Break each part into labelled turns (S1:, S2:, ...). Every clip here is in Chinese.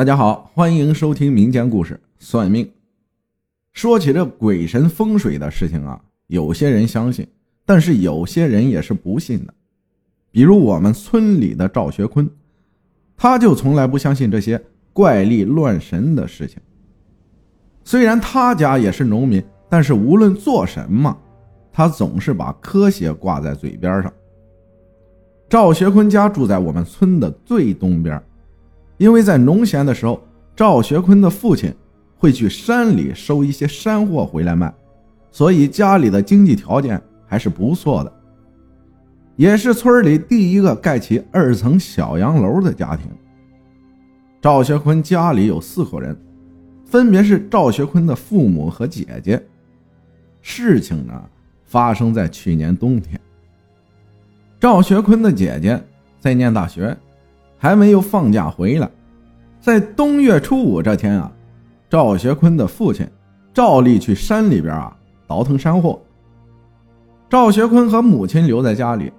S1: 大家好，欢迎收听民间故事算命。说起这鬼神风水的事情啊，有些人相信，但是有些人也是不信的。比如我们村里的赵学坤，他就从来不相信这些怪力乱神的事情。虽然他家也是农民，但是无论做什么，他总是把科学挂在嘴边上。赵学坤家住在我们村的最东边。因为在农闲的时候，赵学坤的父亲会去山里收一些山货回来卖，所以家里的经济条件还是不错的，也是村里第一个盖起二层小洋楼的家庭。赵学坤家里有四口人，分别是赵学坤的父母和姐姐。事情呢发生在去年冬天，赵学坤的姐姐在念大学。还没有放假回来，在冬月初五这天啊，赵学坤的父亲照例去山里边啊倒腾山货。赵学坤和母亲留在家里。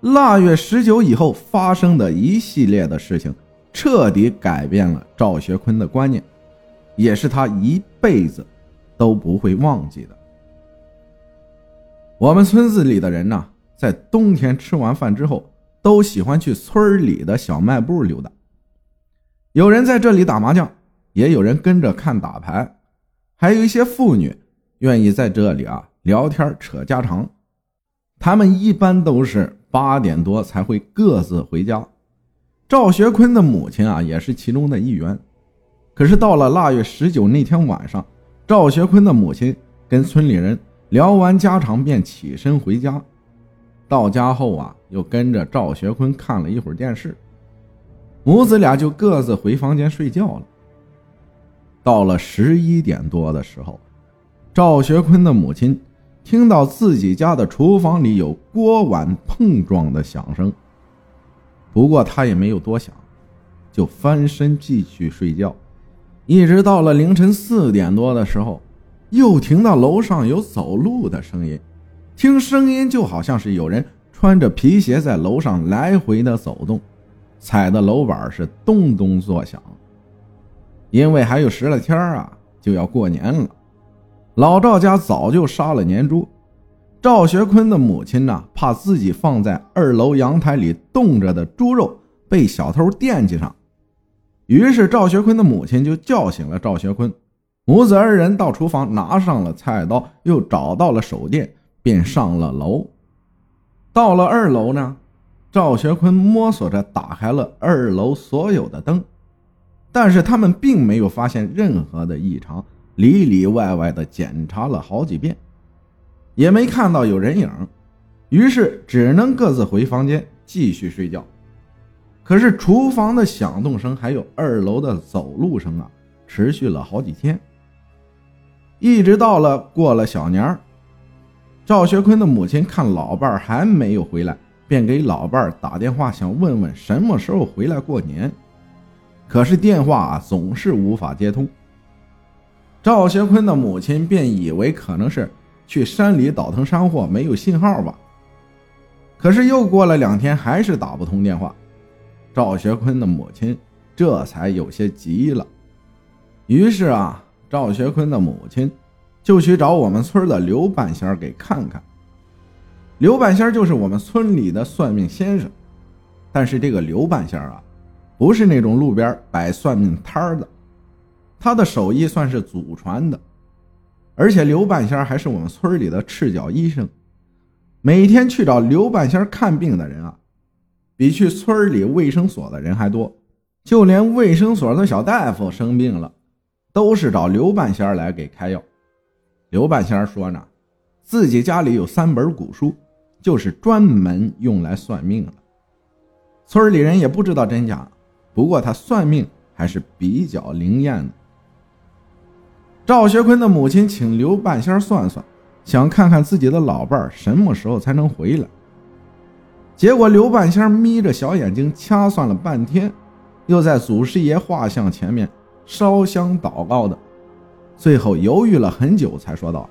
S1: 腊月十九以后发生的一系列的事情，彻底改变了赵学坤的观念，也是他一辈子都不会忘记的。我们村子里的人呢，在冬天吃完饭之后。都喜欢去村里的小卖部溜达，有人在这里打麻将，也有人跟着看打牌，还有一些妇女愿意在这里啊聊天扯家常。他们一般都是八点多才会各自回家。赵学坤的母亲啊也是其中的一员。可是到了腊月十九那天晚上，赵学坤的母亲跟村里人聊完家常，便起身回家。到家后啊，又跟着赵学坤看了一会儿电视，母子俩就各自回房间睡觉了。到了十一点多的时候，赵学坤的母亲听到自己家的厨房里有锅碗碰撞的响声，不过他也没有多想，就翻身继续睡觉，一直到了凌晨四点多的时候，又听到楼上有走路的声音。听声音就好像是有人穿着皮鞋在楼上来回的走动，踩的楼板是咚咚作响。因为还有十来天啊，就要过年了，老赵家早就杀了年猪。赵学坤的母亲呢，怕自己放在二楼阳台里冻着的猪肉被小偷惦记上，于是赵学坤的母亲就叫醒了赵学坤，母子二人到厨房拿上了菜刀，又找到了手电。便上了楼，到了二楼呢，赵学坤摸索着打开了二楼所有的灯，但是他们并没有发现任何的异常，里里外外的检查了好几遍，也没看到有人影，于是只能各自回房间继续睡觉。可是厨房的响动声还有二楼的走路声啊，持续了好几天，一直到了过了小年儿。赵学坤的母亲看老伴儿还没有回来，便给老伴儿打电话，想问问什么时候回来过年。可是电话总是无法接通。赵学坤的母亲便以为可能是去山里倒腾山货没有信号吧。可是又过了两天，还是打不通电话。赵学坤的母亲这才有些急了。于是啊，赵学坤的母亲。就去找我们村的刘半仙给看看。刘半仙就是我们村里的算命先生，但是这个刘半仙啊，不是那种路边摆算命摊的，他的手艺算是祖传的，而且刘半仙还是我们村里的赤脚医生。每天去找刘半仙看病的人啊，比去村里卫生所的人还多，就连卫生所的小大夫生病了，都是找刘半仙来给开药。刘半仙说呢，自己家里有三本古书，就是专门用来算命的。村里人也不知道真假，不过他算命还是比较灵验的。赵学坤的母亲请刘半仙算算，想看看自己的老伴儿什么时候才能回来。结果刘半仙眯着小眼睛掐算了半天，又在祖师爷画像前面烧香祷告的。最后犹豫了很久，才说道：“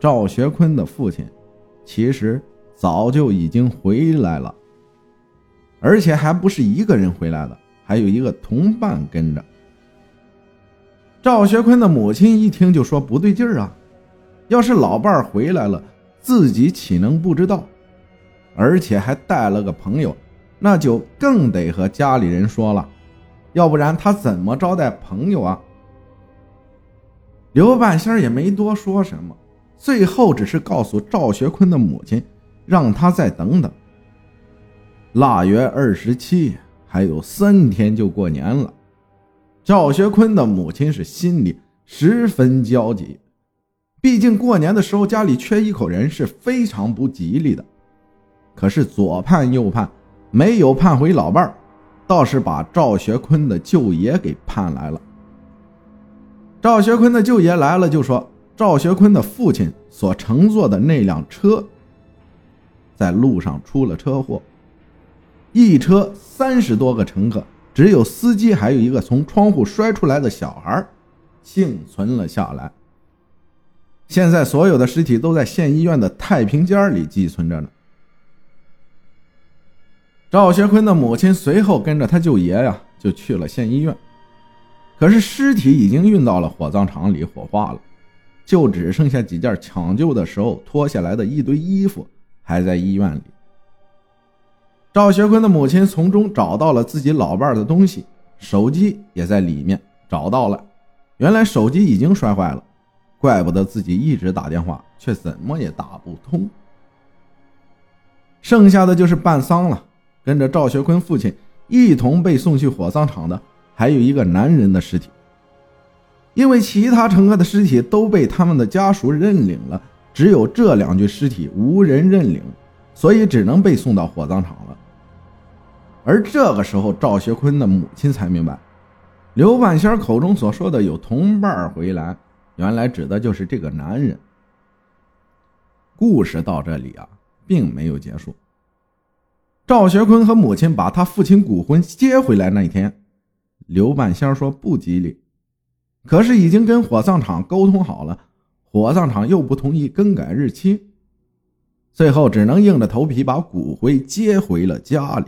S1: 赵学坤的父亲，其实早就已经回来了，而且还不是一个人回来的，还有一个同伴跟着。赵学坤的母亲一听就说不对劲儿啊，要是老伴儿回来了，自己岂能不知道？而且还带了个朋友，那就更得和家里人说了，要不然他怎么招待朋友啊？刘半仙也没多说什么，最后只是告诉赵学坤的母亲，让他再等等。腊月二十七，还有三天就过年了。赵学坤的母亲是心里十分焦急，毕竟过年的时候家里缺一口人是非常不吉利的。可是左盼右盼，没有盼回老伴儿，倒是把赵学坤的舅爷给盼来了。赵学坤的舅爷来了，就说赵学坤的父亲所乘坐的那辆车在路上出了车祸，一车三十多个乘客。只有司机还有一个从窗户摔出来的小孩幸存了下来。现在所有的尸体都在县医院的太平间里寄存着呢。赵学坤的母亲随后跟着他舅爷呀，就去了县医院。可是尸体已经运到了火葬场里火化了，就只剩下几件抢救的时候脱下来的一堆衣服还在医院里。赵学坤的母亲从中找到了自己老伴的东西，手机也在里面找到了。原来手机已经摔坏了，怪不得自己一直打电话，却怎么也打不通。剩下的就是办丧了，跟着赵学坤父亲一同被送去火葬场的，还有一个男人的尸体。因为其他乘客的尸体都被他们的家属认领了，只有这两具尸体无人认领，所以只能被送到火葬场了。而这个时候，赵学坤的母亲才明白，刘半仙口中所说的有同伴回来，原来指的就是这个男人。故事到这里啊，并没有结束。赵学坤和母亲把他父亲骨灰接回来那天，刘半仙说不吉利，可是已经跟火葬场沟通好了，火葬场又不同意更改日期，最后只能硬着头皮把骨灰接回了家里。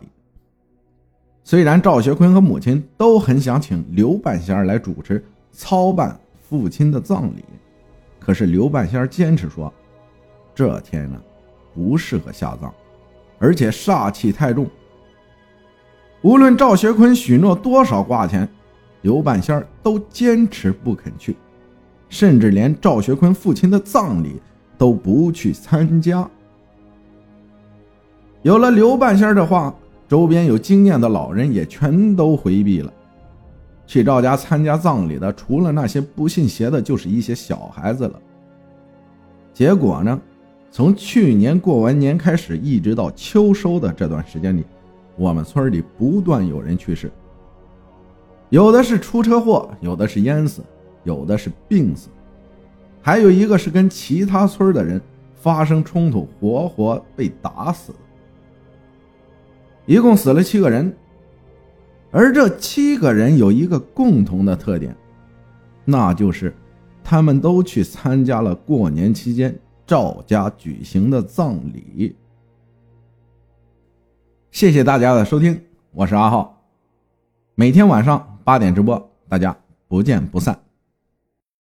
S1: 虽然赵学坤和母亲都很想请刘半仙来主持操办父亲的葬礼，可是刘半仙坚持说，这天呢不适合下葬，而且煞气太重。无论赵学坤许诺多少挂钱，刘半仙都坚持不肯去，甚至连赵学坤父亲的葬礼都不去参加。有了刘半仙的话。周边有经验的老人也全都回避了。去赵家参加葬礼的，除了那些不信邪的，就是一些小孩子了。结果呢，从去年过完年开始，一直到秋收的这段时间里，我们村里不断有人去世。有的是出车祸，有的是淹死，有的是病死，还有一个是跟其他村的人发生冲突，活活被打死。一共死了七个人，而这七个人有一个共同的特点，那就是他们都去参加了过年期间赵家举行的葬礼。谢谢大家的收听，我是阿浩，每天晚上八点直播，大家不见不散。